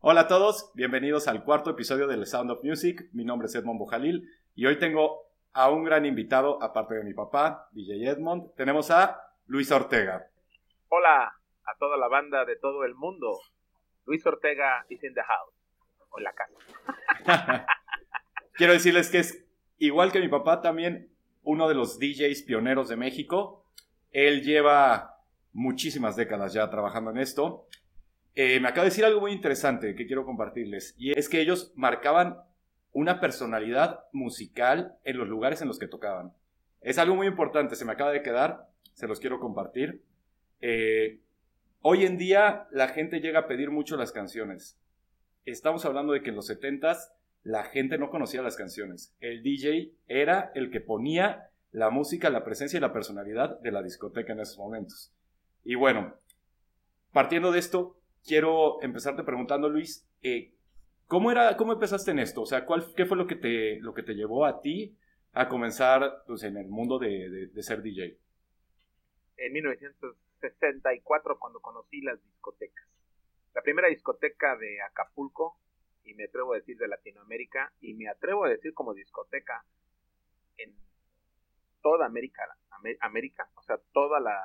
Hola a todos, bienvenidos al cuarto episodio del Sound of Music. Mi nombre es Edmond Bojalil y hoy tengo a un gran invitado, aparte de mi papá, DJ Edmond. Tenemos a Luis Ortega. Hola a toda la banda de todo el mundo. Luis Ortega is in the house. O la casa. Quiero decirles que es igual que mi papá también uno de los DJs pioneros de México. Él lleva muchísimas décadas ya trabajando en esto. Eh, me acaba de decir algo muy interesante que quiero compartirles. Y es que ellos marcaban una personalidad musical en los lugares en los que tocaban. Es algo muy importante, se me acaba de quedar, se los quiero compartir. Eh, hoy en día la gente llega a pedir mucho las canciones. Estamos hablando de que en los 70s la gente no conocía las canciones. El DJ era el que ponía la música, la presencia y la personalidad de la discoteca en esos momentos. Y bueno, partiendo de esto, quiero empezarte preguntando, Luis, eh, ¿cómo, era, ¿cómo empezaste en esto? O sea, ¿cuál, ¿qué fue lo que, te, lo que te llevó a ti a comenzar pues, en el mundo de, de, ser DJ? En 1964, cuando conocí las discotecas. La primera discoteca de Acapulco, y me atrevo a decir de Latinoamérica, y me atrevo a decir como discoteca en toda América, América, o sea, toda la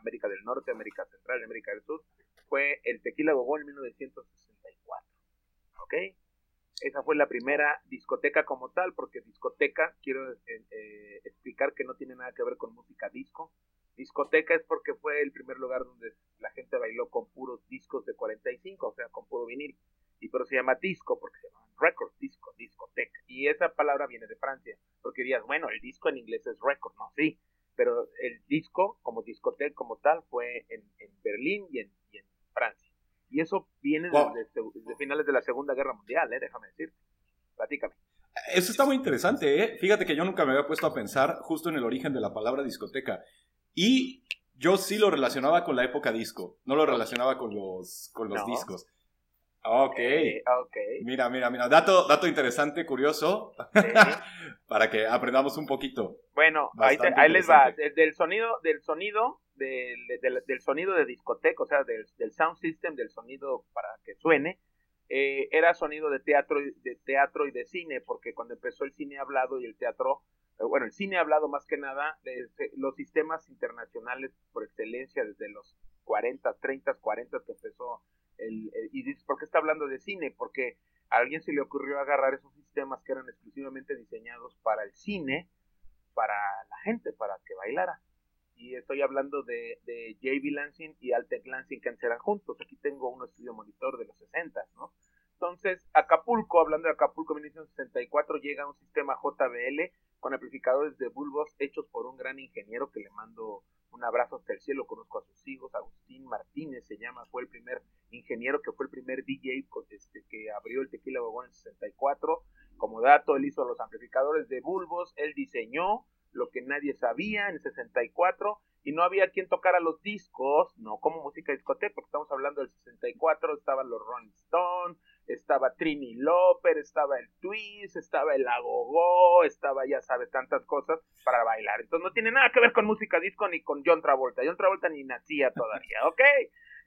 América del Norte, América Central, América del Sur, fue el Tequila Gogó en 1964. ¿Ok? Esa fue la primera discoteca como tal, porque discoteca, quiero eh, eh, explicar que no tiene nada que ver con música disco. Discoteca es porque fue el primer lugar donde la gente bailó con puros discos de 45, o sea, con puro vinil. Y pero se llama disco porque se llama record, disco, discoteca. Y esa palabra viene de Francia, porque dirías, bueno, el disco en inglés es record, no, sí. Pero el disco, como discoteca como tal, fue en, Berlín y en Francia. Y eso viene desde, finales de la Segunda Guerra Mundial, ¿eh? déjame decirte. Platícame. Eso está muy interesante, ¿eh? Fíjate que yo nunca me había puesto a pensar justo en el origen de la palabra discoteca. Y yo sí lo relacionaba con la época disco, no lo relacionaba con los, con los discos. Ok. Mira, mira, mira. Dato, dato interesante, curioso, para que aprendamos un poquito. Bueno, ahí, les va. Del sonido, del sonido, del, del, sonido de discoteca, o sea, del, del, sound system, del sonido para que suene, eh, era sonido de teatro, de teatro y de cine, porque cuando empezó el cine hablado y el teatro, eh, bueno, el cine hablado más que nada, los sistemas internacionales por excelencia desde los 40, 30, 40 que empezó el, y dices, ¿por qué está hablando de cine? Porque a alguien se le ocurrió agarrar esos sistemas que eran exclusivamente diseñados para el cine, para la gente, para que bailara. Y estoy hablando de, de JB Lansing y Altec Lansing que eran juntos. Aquí tengo un estudio monitor de los 60, ¿no? Entonces, Acapulco, hablando de Acapulco 1964, llega un sistema JBL con amplificadores de bulbos hechos por un gran ingeniero que le mando un abrazo hasta el cielo, conozco a sus hijos, Agustín Martínez se llama, fue el primer ingeniero que fue el primer DJ este, que abrió el Tequila Bogón en 64. Como dato, él hizo los amplificadores de bulbos, él diseñó lo que nadie sabía en 64 y no había quien tocara los discos, no como música discoteca, porque estamos hablando del 64, estaban los Rolling Stones, estaba Trini Loper, estaba el Twist, estaba el Agogó, estaba, ya sabes, tantas cosas para bailar. Entonces no tiene nada que ver con música disco ni con John Travolta. John Travolta ni nacía todavía, ¿ok?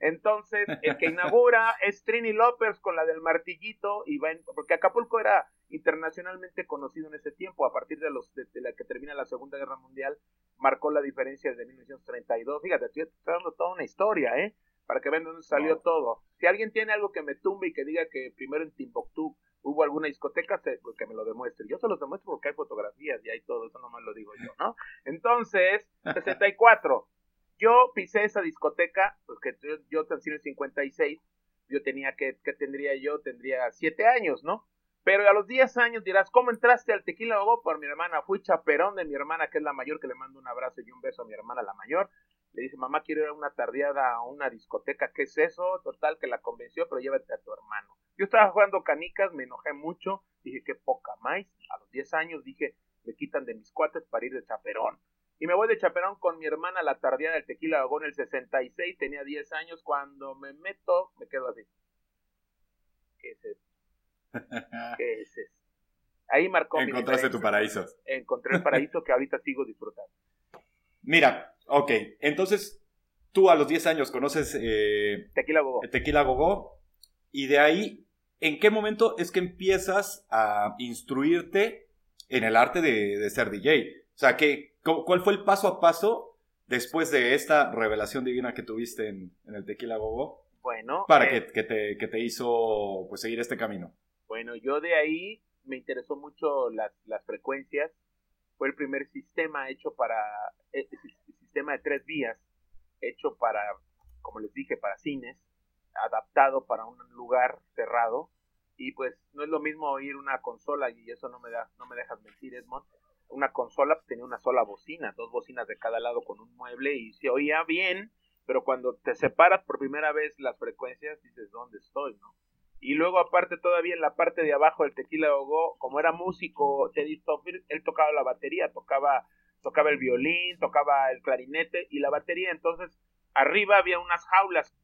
Entonces, el que inaugura es Trini Lopers con la del martillito, y va porque Acapulco era internacionalmente conocido en ese tiempo, a partir de, los, de, la que termina la Segunda Guerra Mundial, marcó la diferencia desde 1932. Fíjate, estoy dando toda una historia, ¿eh? para que vean dónde salió todo. Si alguien tiene algo que me tumbe y que diga que primero en Timbuktu hubo alguna discoteca, pues que me lo demuestre. Yo se los demuestro porque hay fotografías y hay todo, eso nomás lo digo yo, ¿no? Entonces, 64. Yo pisé esa discoteca, porque yo, yo nací en el 56, yo tenía que, ¿qué tendría yo? Tendría 7 años, ¿no? Pero a los 10 años dirás, ¿cómo entraste al Tequila? Por mi hermana, fui chaperón de mi hermana, que es la mayor, que le mando un abrazo y un beso a mi hermana, la mayor. Le dice, mamá, quiero ir a una tardeada a una discoteca. ¿Qué es eso? Total, que la convenció, pero llévate a tu hermano. Yo estaba jugando canicas, me enojé mucho. Dije, qué poca más. A los 10 años dije, me quitan de mis cuates para ir de chaperón. Y me voy de chaperón con mi hermana la tardeada del Tequila en el 66. Tenía 10 años. Cuando me meto, me quedo así. ¿Qué es eso? ¿Qué es eso? Ahí marcó Encontraste tu paraíso. Encontré el paraíso que ahorita sigo disfrutando. Mira, ok, entonces tú a los 10 años conoces eh, Tequila Gogó. Tequila Gogó y de ahí ¿en qué momento es que empiezas a instruirte en el arte de, ser DJ? O sea, ¿qué, ¿cuál fue el paso a paso después de esta revelación divina que tuviste en, el Tequila Gogo? Bueno. Para eh, que, te, que, te, hizo pues, seguir este camino. Bueno, yo de ahí me interesó mucho las, las frecuencias. Fue el primer sistema hecho para, el eh, sistema de tres vías, hecho para, como les dije, para cines, adaptado para un lugar cerrado. Y pues no es lo mismo oír una consola, y eso no me, da, no me dejas mentir, Edmond. Una consola pues, tenía una sola bocina, dos bocinas de cada lado con un mueble y se oía bien, pero cuando te separas por primera vez las frecuencias dices, ¿dónde estoy? ¿no? Y luego aparte todavía en la parte de abajo del Tequila Ogo, como era músico Teddy él tocaba la batería, tocaba, tocaba el violín, tocaba el clarinete y la batería. Entonces arriba había unas jaulas,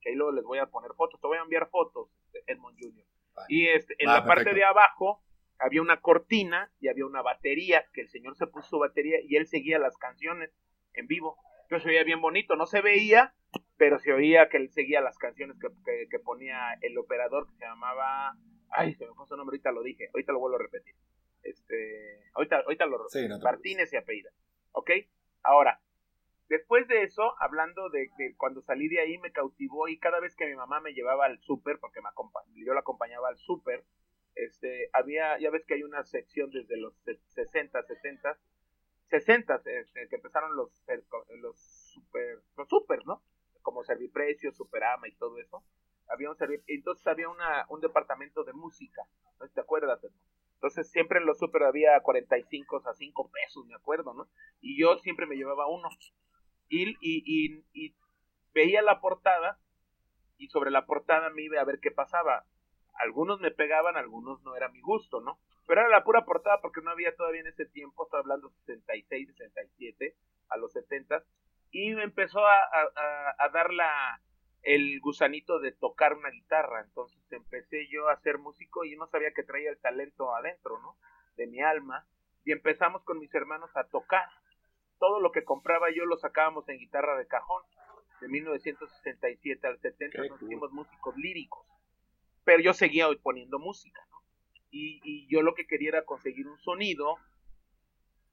que ahí luego les voy a poner fotos, te voy a enviar fotos, este, Edmond Jr. Y este, en la parte de abajo había una cortina y había una batería, que el señor se puso su batería y él seguía las canciones en vivo. Entonces se veía bien bonito, no se veía, pero se oía que él seguía las canciones que, ponía el operador que se llamaba, ay, se me fue su nombre, ahorita lo dije, ahorita lo vuelvo a repetir. Este, ahorita, ahorita lo sí, Martínez y apellida. ¿Ok? Ahora, después de eso, hablando de, cuando salí de ahí, me cautivó y cada vez que mi mamá me llevaba al súper, porque me yo la acompañaba al súper, este, había, ya ves que hay una sección desde los 60, 70, 60, este, que empezaron los, los super, los super, ¿no? Como Serviprecio, Superama y todo eso, había un entonces había una, un departamento de música, ¿no? ¿Te acuerdas? Entonces siempre en los super había 45 a 5 pesos, me acuerdo, ¿no? Y yo siempre me llevaba uno. Y, y, y, veía la portada y sobre la portada me iba a ver qué pasaba. Algunos me pegaban, algunos no era mi gusto, ¿no? Pero era la pura portada porque no había todavía en ese tiempo, estaba hablando 66, 67, a los 70, y me empezó a, a, dar la, el gusanito de tocar una guitarra. Entonces empecé yo a ser músico y no sabía que traía el talento adentro, ¿no? De mi alma. Y empezamos con mis hermanos a tocar. Todo lo que compraba yo lo sacábamos en guitarra de cajón. De 1967 al 70 nos hicimos músicos líricos. Pero yo seguía poniendo música, ¿no? Y, y yo lo que quería era conseguir un sonido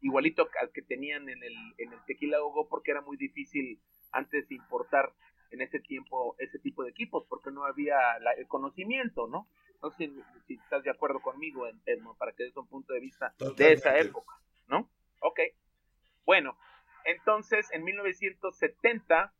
igualito al que tenían en el, en el Tequila Gogo porque era muy difícil antes importar en ese tiempo ese tipo de equipos porque no había el conocimiento, ¿no? No sé si, estás de acuerdo conmigo, Edmond, para que des un punto de vista de esa época, ¿no? Ok. Bueno, entonces en 1970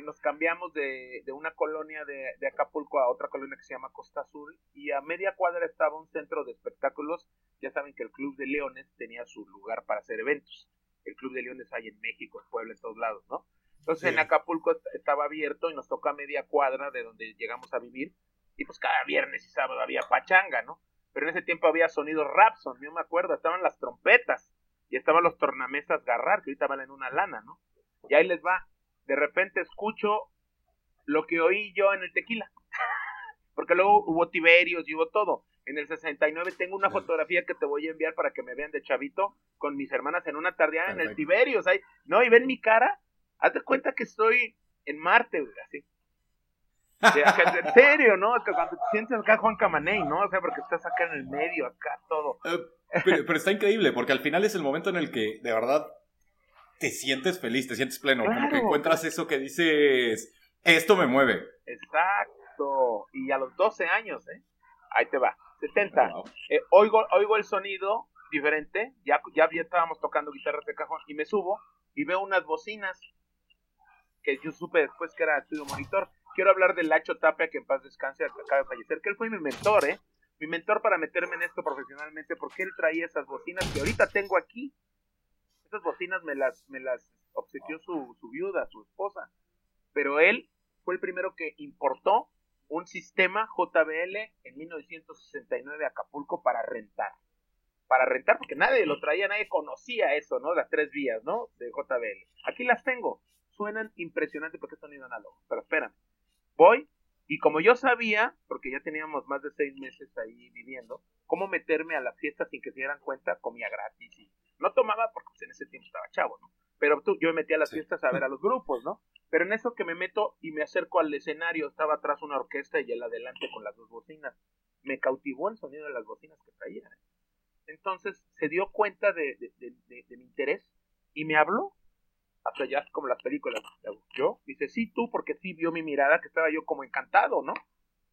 nos cambiamos de, de una colonia de, de, Acapulco a otra colonia que se llama Costa Azul y a media cuadra estaba un centro de espectáculos. Ya saben que el Club de Leones tenía su lugar para hacer eventos. El Club de Leones hay en México, en Puebla, en todos lados, ¿no? Entonces en Acapulco estaba abierto y nos toca a media cuadra de donde llegamos a vivir. Y pues cada viernes y sábado había pachanga, ¿no? Pero en ese tiempo había sonido Rapson, yo me acuerdo, estaban las trompetas y estaban los tornamesas Garrar, que ahorita valen una lana, ¿no? Y ahí les va de repente escucho lo que oí yo en el tequila. Porque luego hubo Tiberios y hubo todo. En el 69 tengo una fotografía que te voy a enviar para que me vean de chavito con mis hermanas en una tardeada en el Tiberios. Ahí, no, y ven mi cara. Hazte cuenta que estoy en Marte, güey, así. en serio, ¿no? cuando te sientes acá Juan Camaney, ¿no? O sea, porque estás acá en el medio, acá todo. Eh, pero, pero, está increíble, porque al final es el momento en el que de verdad te sientes feliz, te sientes pleno, como que encuentras eso que dices, esto me mueve. Exacto, y a los 12 años, ¿eh? Ahí te va, 70. Eh, oigo, oigo el sonido diferente, ya, ya estábamos tocando guitarras de cajón, y me subo y veo unas bocinas que yo supe después que era estudio monitor. Quiero hablar del Lacho Tapia, que en paz descanse, acaba de fallecer, que él fue mi mentor, ¿eh? Mi mentor para meterme en esto profesionalmente, porque él traía esas bocinas que ahorita tengo aquí estas bocinas me las, me las obsequió su, su viuda, su esposa. Pero él fue el primero que importó un sistema JBL en 1969 a Acapulco para rentar. Para rentar, porque nadie lo traía, nadie conocía eso, ¿no? Las tres vías, ¿no? De JBL. Aquí las tengo. Suenan impresionantes porque sonido análogo. Pero espérame. Voy y como yo sabía, porque ya teníamos más de seis meses ahí viviendo, cómo meterme a las fiestas sin que se dieran cuenta, comía gratis y no tomaba porque en ese tiempo estaba chavo, ¿no? Pero tú, yo me metía a las fiestas a ver a los grupos, ¿no? Pero en eso que me meto y me acerco al escenario, estaba atrás una orquesta y él adelante con las dos bocinas. Me cautivó el sonido de las bocinas que traía. Entonces se dio cuenta de, mi interés y me habló. Hasta ya como las películas. Yo, dice, sí, tú, porque sí vio mi mirada que estaba yo como encantado, ¿no?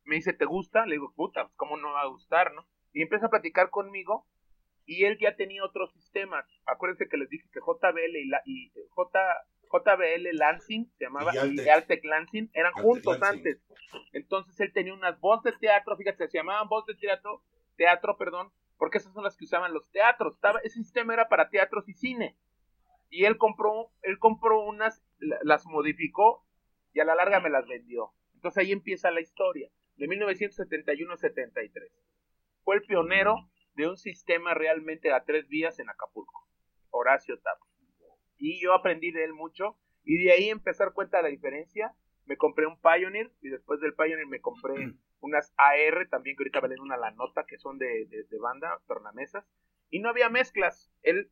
Me dice, ¿te gusta? Le digo, puta, pues, ¿cómo no va a gustar, no? Y empieza a platicar conmigo y él ya tenía otros sistemas. Acuérdense que les dije que JBL y, la, y J, JBL Lansing, se llamaba, y Altec, Lansing, eran juntos antes. Entonces él tenía unas voces de teatro, fíjate, se llamaban voz de teatro, teatro, perdón, porque esas son las que usaban los teatros. Estaba, ese sistema era para teatros y cine. Y él compró, él compró unas, las modificó y a la larga me las vendió. Entonces ahí empieza la historia, de 1971-73. Fue el pionero de un sistema realmente a tres vías en Acapulco, Horacio Tapia y yo aprendí de él mucho y de ahí empecé a dar cuenta de la diferencia. Me compré un Pioneer y después del Pioneer me compré unas AR también que ahorita valen una la nota que son de, de, de banda, tornamesas y no había mezclas. Él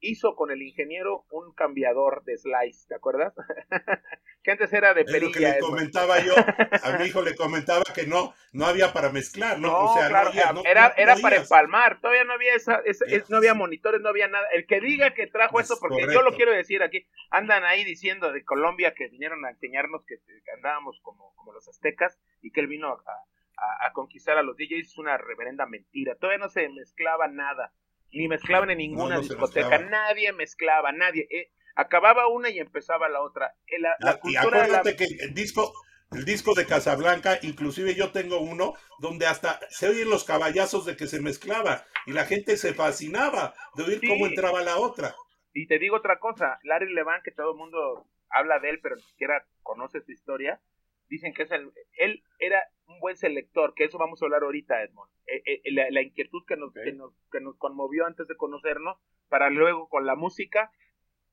hizo con el ingeniero un cambiador de slice, ¿te acuerdas? que antes era de perilla. Es lo que le comentaba yo, a mi hijo le comentaba que no, no había para mezclar, ¿no? o sea, claro, era, era para empalmar, todavía no había esa, no había monitores, no había nada. El que diga que trajo eso, porque yo lo quiero decir aquí, andan ahí diciendo de Colombia que vinieron a enseñarnos que, andábamos como, como los aztecas y que él vino a, a conquistar a los DJs, es una reverenda mentira, todavía no se mezclaba nada ni mezclaban en ninguna discoteca, nadie mezclaba, nadie. Eh, acababa una y empezaba la otra. Eh, y acuérdate que el disco, el disco de Casablanca, inclusive yo tengo uno donde hasta se oyen los caballazos de que se mezclaba y la gente se fascinaba de oír cómo entraba la otra. Y te digo otra cosa, Larry Levan, que todo el mundo habla de él, pero ni siquiera conoce su historia, dicen que es el, él era un buen selector, que eso vamos a hablar ahorita, Edmond. Eh, eh, la, inquietud que nos, que nos, que, nos, conmovió antes de conocernos, para luego con la música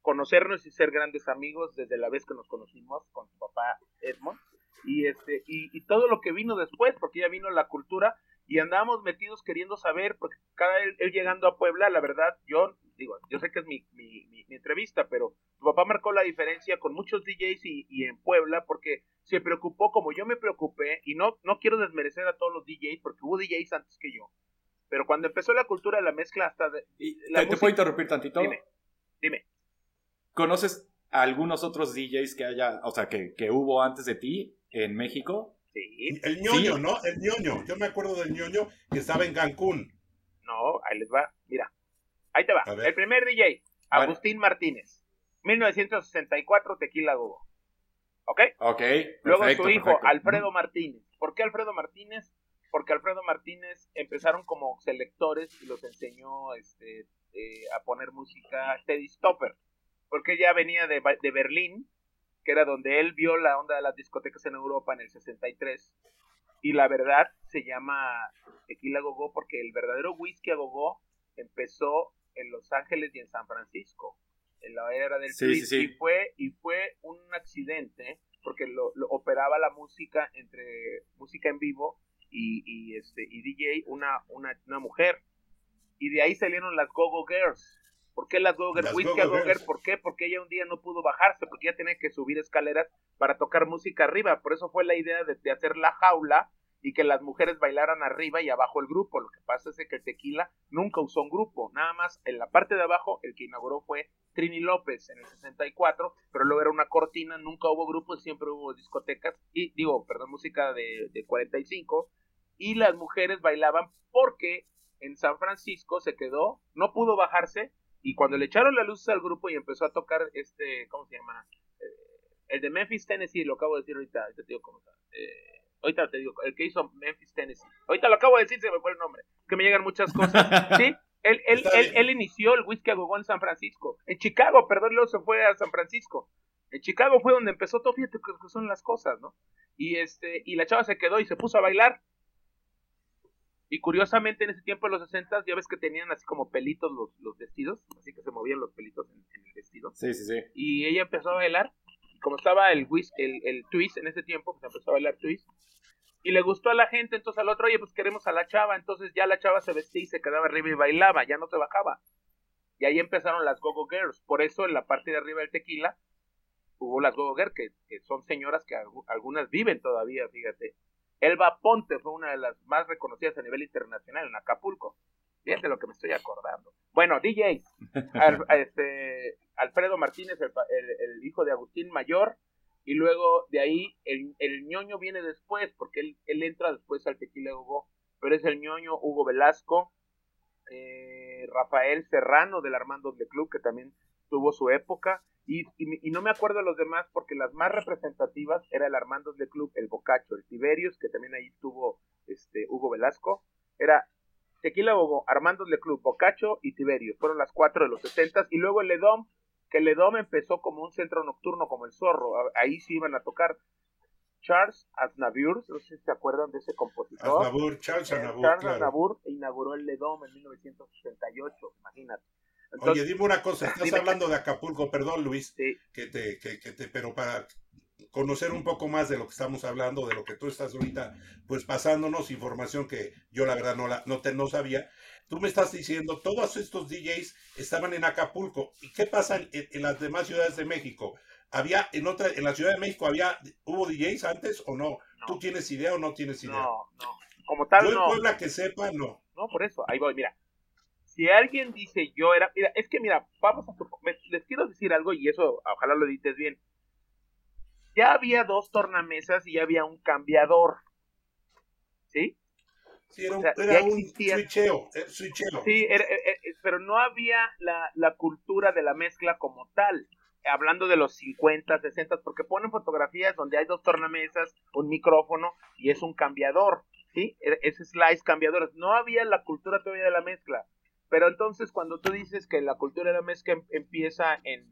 conocernos y ser grandes amigos desde la vez que nos conocimos con su papá Edmond. Y, este, y, y todo lo que vino después, porque ya vino la cultura y andábamos metidos queriendo saber, porque cada él, él llegando a Puebla, la verdad, yo digo, yo sé que es mi, mi, mi, entrevista, pero tu papá marcó la diferencia con muchos DJs y, y, en Puebla porque se preocupó como yo me preocupé y no, no quiero desmerecer a todos los DJs porque hubo DJs antes que yo. Pero cuando empezó la cultura de la mezcla hasta... De, la ¿Te, puedo interrumpir tantito? Dime, dime. ¿Conoces a algunos otros DJs que haya, o sea, que, que hubo antes de ti en México? Sí. El ñoño, ¿no? El ñoño. Yo me acuerdo del ñoño que estaba en Cancún. No, ahí les va. Mira, Ahí te va. El primer DJ, Agustín Martínez. 1964, Tequila Gogo. ¿Ok? Ok. Luego su hijo, Alfredo Martínez. ¿Por qué Alfredo Martínez? Porque Alfredo Martínez empezaron como selectores y los enseñó este, eh, a poner música Teddy Stopper. Porque ya venía de, de Berlín, que era donde él vio la onda de las discotecas en Europa en el 63. Y la verdad se llama Tequila Gogo porque el verdadero whisky a gogo empezó en Los Ángeles y en San Francisco, en la era del sí, y fue y fue un accidente porque lo, operaba la música entre música en vivo y, y este y DJ una, una, una mujer y de ahí salieron las Go-Go Girls. ¿Por qué las Go-Go Girls? Go Girls. ¿Por qué? Porque ella un día no pudo bajarse, porque ella tenía que subir escaleras para tocar música arriba. Por eso fue la idea de, de hacer la jaula y que las mujeres bailaran arriba y abajo el grupo. Lo que pasa es que el tequila nunca usó un grupo, nada más en la parte de abajo el que inauguró fue Trini López en el 64, pero luego era una cortina, nunca hubo grupos, siempre hubo discotecas y digo, perdón, música de, de 45 y las mujeres bailaban porque en San Francisco se quedó, no pudo bajarse y cuando le echaron la luz al grupo y empezó a tocar este, ¿cómo se llama? Eh, el de Memphis, Tennessee, lo acabo de decir ahorita, te digo cómo está. Eh, Ahorita te digo, el que hizo Memphis, Tennessee. Ahorita lo acabo de decir, se me fue el nombre. Que me llegan muchas cosas. ¿Sí? Él, él, él, él, inició el whisky a gogo en San Francisco. En Chicago, perdón, luego se fue a San Francisco. En Chicago fue donde empezó todo, fíjate que son las cosas, ¿no? Y este, y la chava se quedó y se puso a bailar. Y curiosamente en ese tiempo, en los 60, ya ves que tenían así como pelitos los, los vestidos, así que se movían los pelitos en, en, el vestido. Sí, sí, sí. Y ella empezó a bailar. Y como estaba el, el, el twist en ese tiempo, pues empezó a bailar twist y le gustó a la gente, entonces al otro, oye, pues queremos a la chava, entonces ya la chava se vestía y se quedaba arriba y bailaba, ya no se bajaba. Y ahí empezaron las Gogo Girls, por eso en la parte de arriba del tequila hubo las Goger, que, que son señoras que algunas viven todavía, fíjate. Elba Ponte fue una de las más reconocidas a nivel internacional en Acapulco. Fíjate lo que me estoy acordando. Bueno, DJs. este, Alfredo Martínez, el, hijo de Agustín Mayor. Y luego de ahí el, el ñoño viene después, porque él, él, entra después al Tequila Hugo. Pero es el ñoño Hugo Velasco, eh, Rafael Serrano del Armando de Club, que también tuvo su época. Y, y, no me acuerdo de los demás porque las más representativas era el Armando de Club, el Bocacho, el Tiberius, que también ahí tuvo este, Hugo Velasco. Era Tequila Hugo, Armando de Club, Bocacho y Tiberius. Fueron las cuatro de los 60 Y luego el Ledom, que el Ledom empezó como un centro nocturno, como el Zorro. Ahí sí iban a tocar Charles Aznavour, no sé si se acuerdan de ese compositor. Aznavour, Charles eh, Aznavour. Charles Aznavour inauguró el Ledom en 1968, imagínate. Oye, dime una cosa, estás hablando de Acapulco, perdón Luis, que, te, que, te, pero para conocer un poco más de lo que estamos hablando, de lo que tú estás ahorita, pues pasándonos información que yo la verdad no, la, no, te, no sabía. Tú me estás diciendo, todos estos DJs estaban en Acapulco. ¿Y qué pasa en, las demás ciudades de México? ¿Había en otra, en la Ciudad de México había, hubo DJs antes o no? ¿Tú tienes idea o no tienes idea? No, no. Como tal, yo en Puebla que sepa, no. No, por eso, ahí voy, mira si alguien dice yo era, mira, es que mira, vamos a les quiero decir algo y eso ojalá lo edites bien. Ya había dos tornamesas y ya había un cambiador. ¿Sí? Sí, era un, era un switcheo, eh, Sí, eh, eh, pero no había la, la cultura de la mezcla como tal hablando de los 50, 60, porque ponen fotografías donde hay dos tornamesas, un micrófono y es un cambiador, ¿sí? E, ese slice cambiador. No había la cultura todavía de la mezcla. Pero entonces cuando tú dices que la cultura de la mezcla em, empieza en,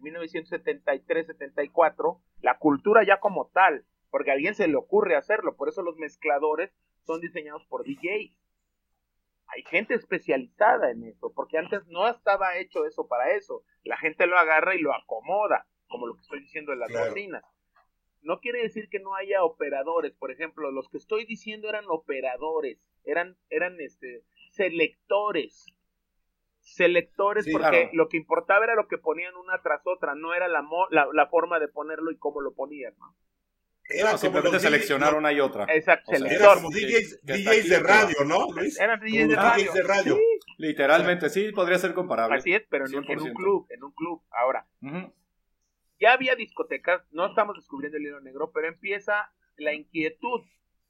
1973-74, la cultura ya como tal, porque a alguien se le ocurre hacerlo, por eso los mezcladores son diseñados por DJs. Hay gente especializada en eso, porque antes no estaba hecho eso para eso. La gente lo agarra y lo acomoda, como lo que estoy diciendo de las claro. No quiere decir que no haya operadores, por ejemplo, los que estoy diciendo eran operadores, eran, eran este, selectores, selectores porque lo que importaba era lo que ponían una tras otra, no era la, la, forma de ponerlo y cómo lo ponían, ¿no? Era simplemente seleccionar una y otra. Exacto, Era como DJs, de radio, ¿no, Luis? Eran DJs de radio. Literalmente, sí, podría ser comparable. Así es, pero en, un club, en un club. Ahora, ya había discotecas, no estamos descubriendo el hilo negro, pero empieza la inquietud.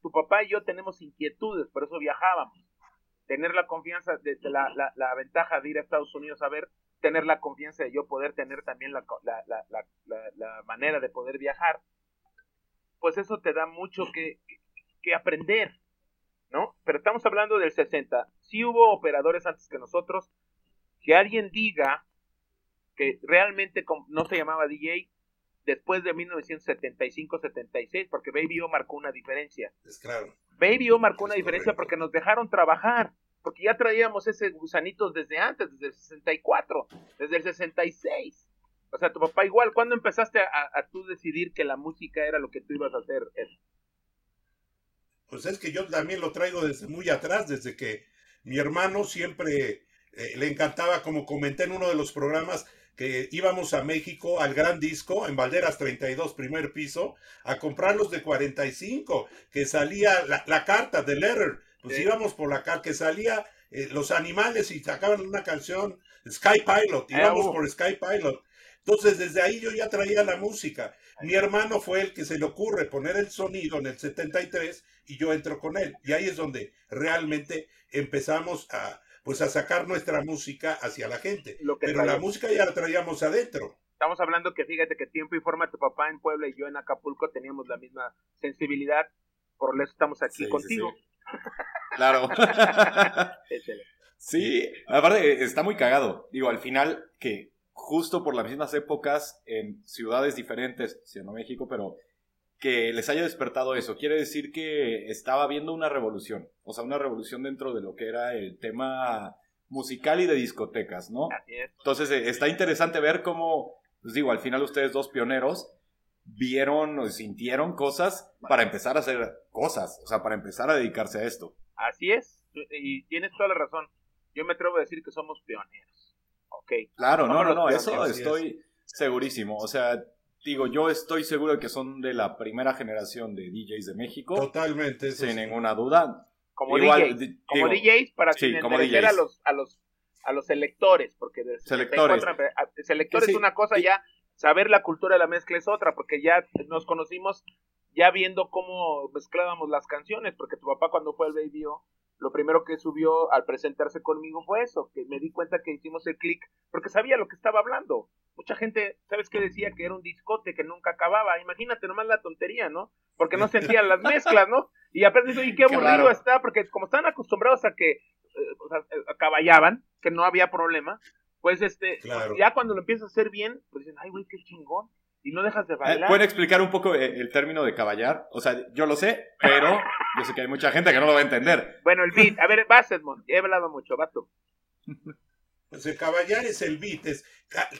Tu papá y yo tenemos inquietudes, por eso viajábamos tener la confianza, de, la, la, la, ventaja de ir a Estados Unidos a ver, tener la confianza de yo poder tener también la, la manera de poder viajar, pues eso te da mucho que, que, aprender, ¿no? Pero estamos hablando del 60. Si hubo operadores antes que nosotros, que alguien diga que realmente no se llamaba DJ después de 1975-76, porque Baby O marcó una diferencia. Es claro. Baby O marcó una diferencia porque nos dejaron trabajar, porque ya traíamos ese gusanitos desde antes, desde el 64, desde el 66. O sea, tu papá igual, ¿cuándo empezaste a, tú decidir que la música era lo que tú ibas a hacer? Pues es que yo también lo traigo desde muy atrás, desde que mi hermano siempre eh, le encantaba, como comenté en uno de los programas, que íbamos a México al Gran Disco, en Valderas 32, primer piso, a comprar los de 45, que salía la, carta de Letter, pues íbamos por la carta, que salía eh, los animales y sacaban una canción, Sky Pilot, íbamos por Sky Pilot. Entonces, desde ahí yo ya traía la música. Mi hermano fue el que se le ocurre poner el sonido en el 73 y yo entro con él. Y ahí es donde realmente empezamos a, pues a sacar nuestra música hacia la gente. Pero la música ya la traíamos adentro. Estamos hablando que fíjate que tiempo y forma tu papá en Puebla y yo en Acapulco teníamos la misma sensibilidad, por eso estamos aquí contigo. Claro. sí, aparte está muy cagado. Digo, al final que justo por las mismas épocas en ciudades diferentes, siendo México, pero que les haya despertado eso. Quiere decir que estaba habiendo una revolución, o sea, una revolución dentro de lo que era el tema musical y de discotecas, ¿no? Entonces eh, está interesante ver cómo, pues digo, al final ustedes dos pioneros vieron o sintieron cosas para empezar a hacer cosas, o sea, para empezar a dedicarse a esto. Así es, y tienes toda la razón. Yo me atrevo a decir que somos pioneros. Ok. Claro, no, no, no, eso estoy segurísimo. O sea, digo, yo estoy seguro de que son de la primera generación de DJs de México. Totalmente. Sin ninguna duda. Como, DJs, como DJs para sí, como DJs. a los, a los a los selectores, porque selectores, selectores es una cosa ya, saber la cultura de la mezcla es otra, porque ya nos conocimos ya viendo cómo mezclábamos las canciones, porque tu papá cuando fue al Baby lo primero que subió al presentarse conmigo fue eso, que me di cuenta que hicimos el click, porque sabía lo que estaba hablando. Mucha gente, ¿sabes qué decía? Que era un discote que nunca acababa. Imagínate nomás la tontería, ¿no? Porque no sentían las mezclas, ¿no? Y aparte, y qué aburrido está, porque como están acostumbrados a que eh, o sea, eh, acaballaban, que no había problema, pues este, ya cuando lo empiezas a hacer bien, pues dicen, ay, güey, qué chingón y no dejas de eh, bailar. ¿Pueden explicar un poco eh, el término de caballar? O sea, yo lo sé, pero yo sé que hay mucha gente que no lo va a entender. Bueno, el beat. A ver, vas, Edmond. He hablado mucho, vas tú. El caballar es el beat. Es,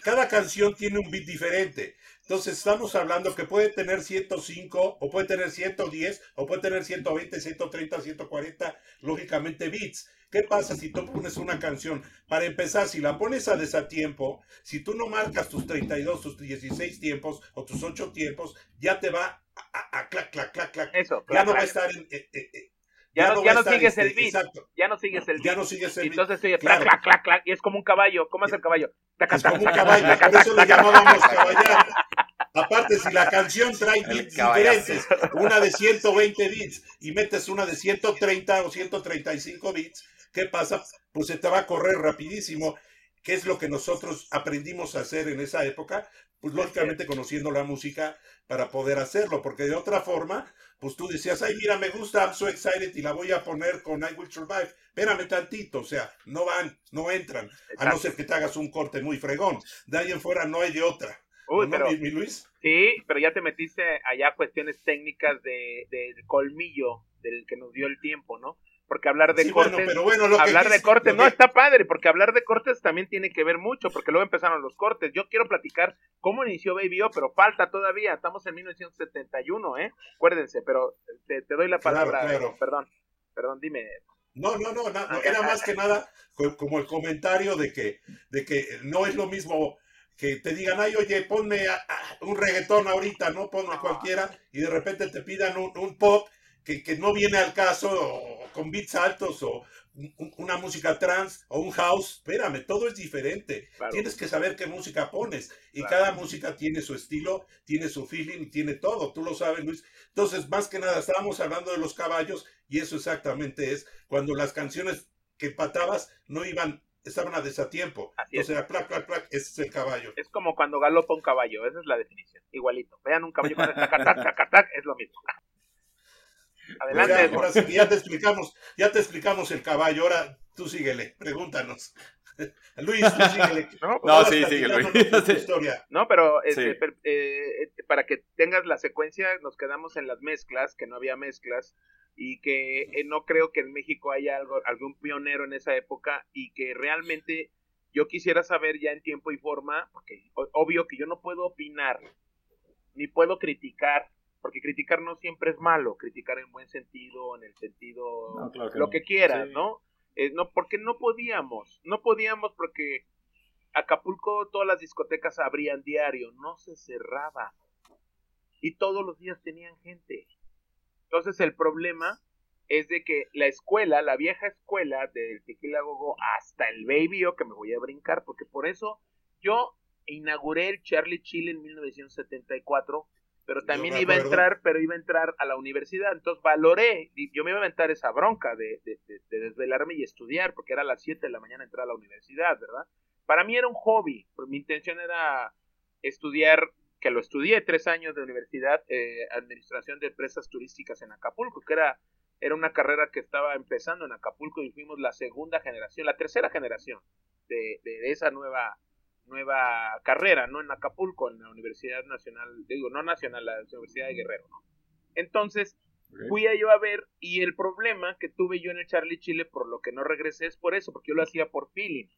cada canción tiene un beat diferente. Entonces estamos hablando que puede tener 105, o puede tener 110, o puede tener 120, 130, 140, lógicamente beats. ¿Qué pasa si tú pones una canción? Para empezar, si la pones a desatiempo, si tú no marcas tus 32, tus 16 tiempos o tus 8 tiempos, ya te va a, clac, clac, clac, clac. Eso, ya no va a estar en... Eh, eh, eh, ya, no, ya no sigues el beat. Ya no sigues el beat. Ya no sigues el beat. Entonces sigue clac, clac, clac, clac. Y es como un caballo. ¿Cómo es el caballo? Es como un caballo. Por eso le llamábamos caballar. Aparte, si la canción trae beats diferentes, una de 120 bits y metes una de 130 o 135 bits, ¿Qué pasa? Pues se te va a correr rapidísimo. ¿Qué es lo que nosotros aprendimos a hacer en esa época? Pues lógicamente conociendo la música para poder hacerlo, porque de otra forma, pues tú decías, ay, mira, me gusta, I'm so excited y la voy a poner con I Will Survive. Espérame tantito, o sea, no van, no entran, a no ser que te hagas un corte muy fregón. De ahí en fuera no hay de otra. Uy, pero, mi, Luis? Sí, pero ya te metiste allá cuestiones técnicas de, del colmillo del que nos dio el tiempo, ¿no? Porque hablar de cortes, pero bueno, lo hablar de cortes, no, está padre, porque hablar de cortes también tiene que ver mucho, porque luego empezaron los cortes. Yo quiero platicar cómo inició Baby O, pero falta todavía, estamos en 1971, ¿eh? Acuérdense, pero te, doy la palabra, perdón, perdón, dime. No, no, no, no, era más que nada como el comentario de que, de que no es lo mismo que te digan, ay, oye, ponme un reggaetón ahorita, ¿no? Ponme cualquiera, y de repente te pidan un, un pop que, que, no viene al caso, con beats altos o una música trans o un house, espérame, todo es diferente. Tienes que saber qué música pones y cada música tiene su estilo, tiene su feeling, tiene todo, tú lo sabes Luis. Entonces, más que nada, estábamos hablando de los caballos y eso exactamente es cuando las canciones que patabas no iban estaban a desatiempo. o sea, plac, plac, plac, ese es el caballo. Es como cuando galopa un caballo, esa es la definición. Igualito. Vean un caballo con es lo mismo. Adelante. ya te explicamos, ya te explicamos el caballo. Ahora tú síguele, pregúntanos. Luis, tú síguele. No, no sí, síguele. No, pero este, eh, para que tengas la secuencia, nos quedamos en las mezclas, que no había mezclas, y que eh, no creo que en México haya algo, algún pionero en esa época, y que realmente yo quisiera saber ya en tiempo y forma, porque obvio que yo no puedo opinar, ni puedo criticar porque criticar no siempre es malo, criticar en buen sentido, en el sentido lo que quieras, ¿no? Eh, no, porque no podíamos, no podíamos porque Acapulco todas las discotecas abrían diario, no se cerraba y todos los días tenían gente. Entonces el problema es de que la escuela, la vieja escuela del Tequila Gogo hasta el Baby O, que me voy a brincar, porque por eso yo inauguré el Charlie Chile en 1974 pero también iba a entrar, pero iba a entrar a la universidad, entonces valoré, yo me iba a aventar esa bronca de, de, desvelarme y estudiar, porque era a las 7 de la mañana entrar a la universidad, ¿verdad? Para mí era un hobby, mi intención era estudiar, que lo estudié tres años de universidad, eh, administración de empresas turísticas en Acapulco, que era, era una carrera que estaba empezando en Acapulco y fuimos la segunda generación, la tercera generación de, de esa nueva nueva carrera, ¿no? En Acapulco, en la Universidad Nacional, digo, no nacional, la Universidad de Guerrero, ¿no? Entonces, fui a yo a ver, y el problema que tuve yo en el Charlie Chile, por lo que no regresé, es por eso, porque yo lo hacía por feeling.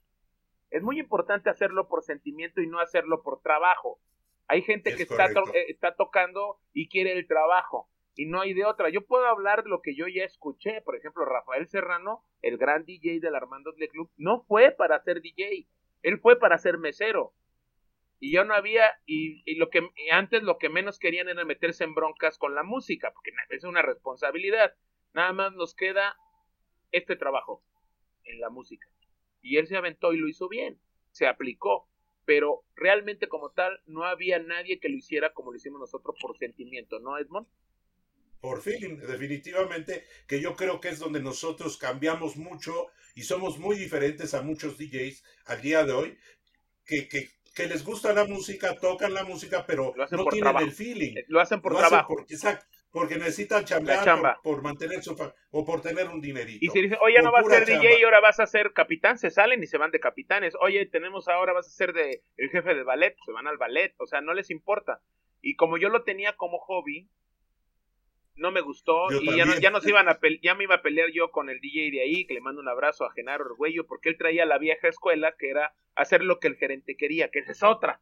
Es muy importante hacerlo por sentimiento y no hacerlo por trabajo. Hay gente que está, eh, está tocando y quiere el trabajo y no hay de otra. Yo puedo hablar de lo que yo ya escuché. Por ejemplo, Rafael Serrano, el gran DJ del Armando Club, no fue para ser DJ, él fue para ser mesero. Y yo no había, y, y lo que antes lo que menos querían era meterse en broncas con la música, porque es una responsabilidad. Nada más nos queda este trabajo en la música. Y él se aventó y lo hizo bien, se aplicó, pero realmente como tal no había nadie que lo hiciera como lo hicimos nosotros por sentimiento, ¿no, Edmond? Por feeling, definitivamente, que yo creo que es donde nosotros cambiamos mucho y somos muy diferentes a muchos DJs al día de hoy, que, que, que les gusta la música, tocan la música, pero no tienen el feeling. Lo hacen por trabajo. porque necesitan chambear por, mantener su o por tener un dinerito. Y si dice, oye, no vas a ser DJ y ahora vas a ser capitán, se salen y se van de capitanes. Oye, tenemos ahora, vas a ser de el jefe de ballet, se van al ballet, o sea, no les importa. Y como yo lo tenía como hobby, no me gustó y ya, no, ya, nos iban a ya me iba a pelear yo con el DJ de ahí, que le mando un abrazo a Genaro Orgüello, porque él traía la vieja escuela, que era hacer lo que el gerente quería, que esa es otra.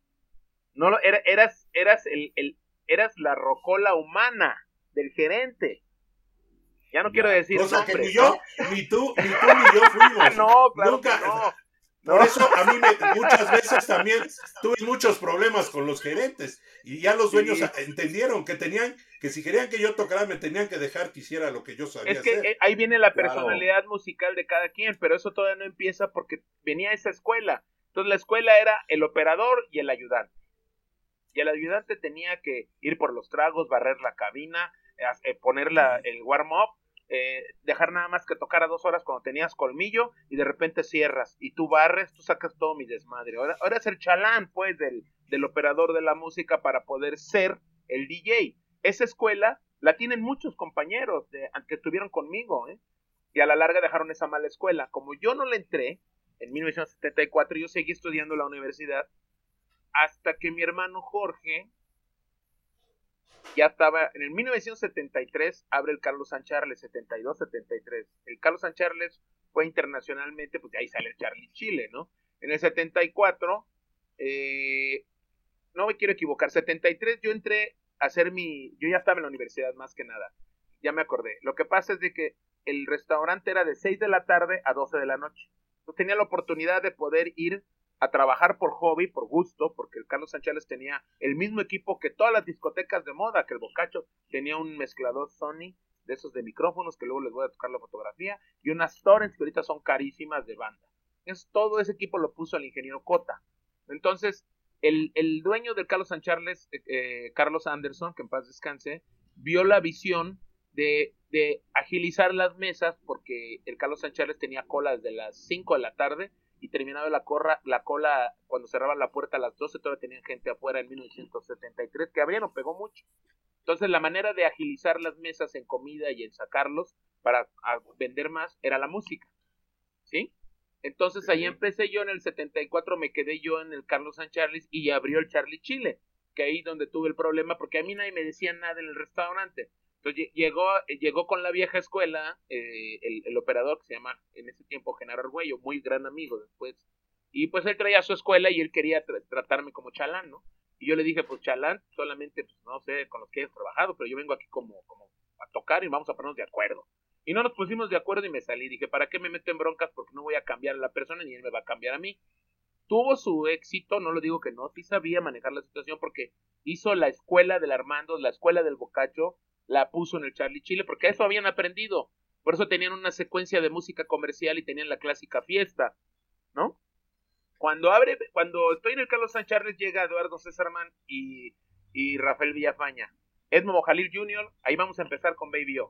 No, era, eras, eras, el, el, eras la rocola humana del gerente. Ya no quiero decir Cosa que ni yo, ni tú, ni tú ni yo fuimos. no, claro Nunca, no. Por eso a mí muchas veces también tuve muchos problemas con los gerentes y ya los dueños entendieron que tenían que si querían que yo tocara me tenían que dejar que hiciera lo que yo sabía Es que eh, ahí viene la personalidad musical de cada quien, pero eso todavía no empieza porque venía esa escuela. Entonces la escuela era el operador y el ayudante. Y el ayudante tenía que ir por los tragos, barrer la cabina, eh, poner el warm-up, eh, dejar nada más que tocar a dos horas cuando tenías colmillo y de repente cierras y tú barres, tú sacas todo mi desmadre. Ahora, ahora es el chalán, pues, del, del operador de la música para poder ser el DJ. Esa escuela la tienen muchos compañeros de, que estuvieron conmigo, ¿eh? y a la larga dejaron esa mala escuela. Como yo no le entré en 1974, yo seguí estudiando en la universidad hasta que mi hermano Jorge ya estaba, en el 1973 abre el Carlos San Charles, 72-73. El Carlos San Charles fue internacionalmente, pues ahí sale el Charlie Chile, ¿no? En el 74, eh, no me quiero equivocar, 73 yo entré a hacer mi, yo ya estaba en la universidad más que nada, ya me acordé. Lo que pasa es de que el restaurante era de 6 de la tarde a 12 de la noche. Yo tenía la oportunidad de poder ir a trabajar por hobby, por gusto, porque el Carlos Sánchez tenía el mismo equipo que todas las discotecas de moda, que el Bocacho tenía un mezclador Sony de esos de micrófonos, que luego les voy a tocar la fotografía, y unas Torrents que ahorita son carísimas de banda. Es, todo ese equipo lo puso el ingeniero Cota. Entonces, el, el dueño del Carlos Sánchez, eh, eh, Carlos Anderson, que en paz descanse, vio la visión de, de agilizar las mesas, porque el Carlos Sánchez tenía cola desde las 5 de la tarde y terminaba la, corra, la cola cuando cerraban la puerta a las 12, todavía tenían gente afuera en 1973, que habría no pegó mucho. Entonces la manera de agilizar las mesas en comida y en sacarlos para vender más era la música. ¿Sí? Entonces ahí empecé yo en el 74, me quedé yo en el Carlos San Charles y abrió el Charlie Chile, que ahí donde tuve el problema, porque a mí nadie me decía nada en el restaurante. Entonces llegó, llegó con la vieja escuela eh, el, operador que se llama en ese tiempo Genaro Arguello, muy gran amigo después. Y pues él traía su escuela y él quería tratarme como chalán, ¿no? Y yo le dije, pues chalán, solamente, pues no sé, con los que he trabajado, pero yo vengo aquí como, como a tocar y vamos a ponernos de acuerdo. Y no nos pusimos de acuerdo y me salí. Dije, ¿para qué me meto en broncas? Porque no voy a cambiar a la persona ni él me va a cambiar a mí. Tuvo su éxito, no lo digo que no, sí sabía manejar la situación porque hizo la escuela del Armando, la escuela del Bocacho, la puso en el Charlie Chile, porque eso habían aprendido. Por eso tenían una secuencia de música comercial y tenían la clásica fiesta, ¿no? Cuando abre, cuando estoy en el Carlos San Charles llega Eduardo Césarman y, y Rafael Villafaña. Edmo Mojalil Jr., ahí vamos a empezar con Baby O.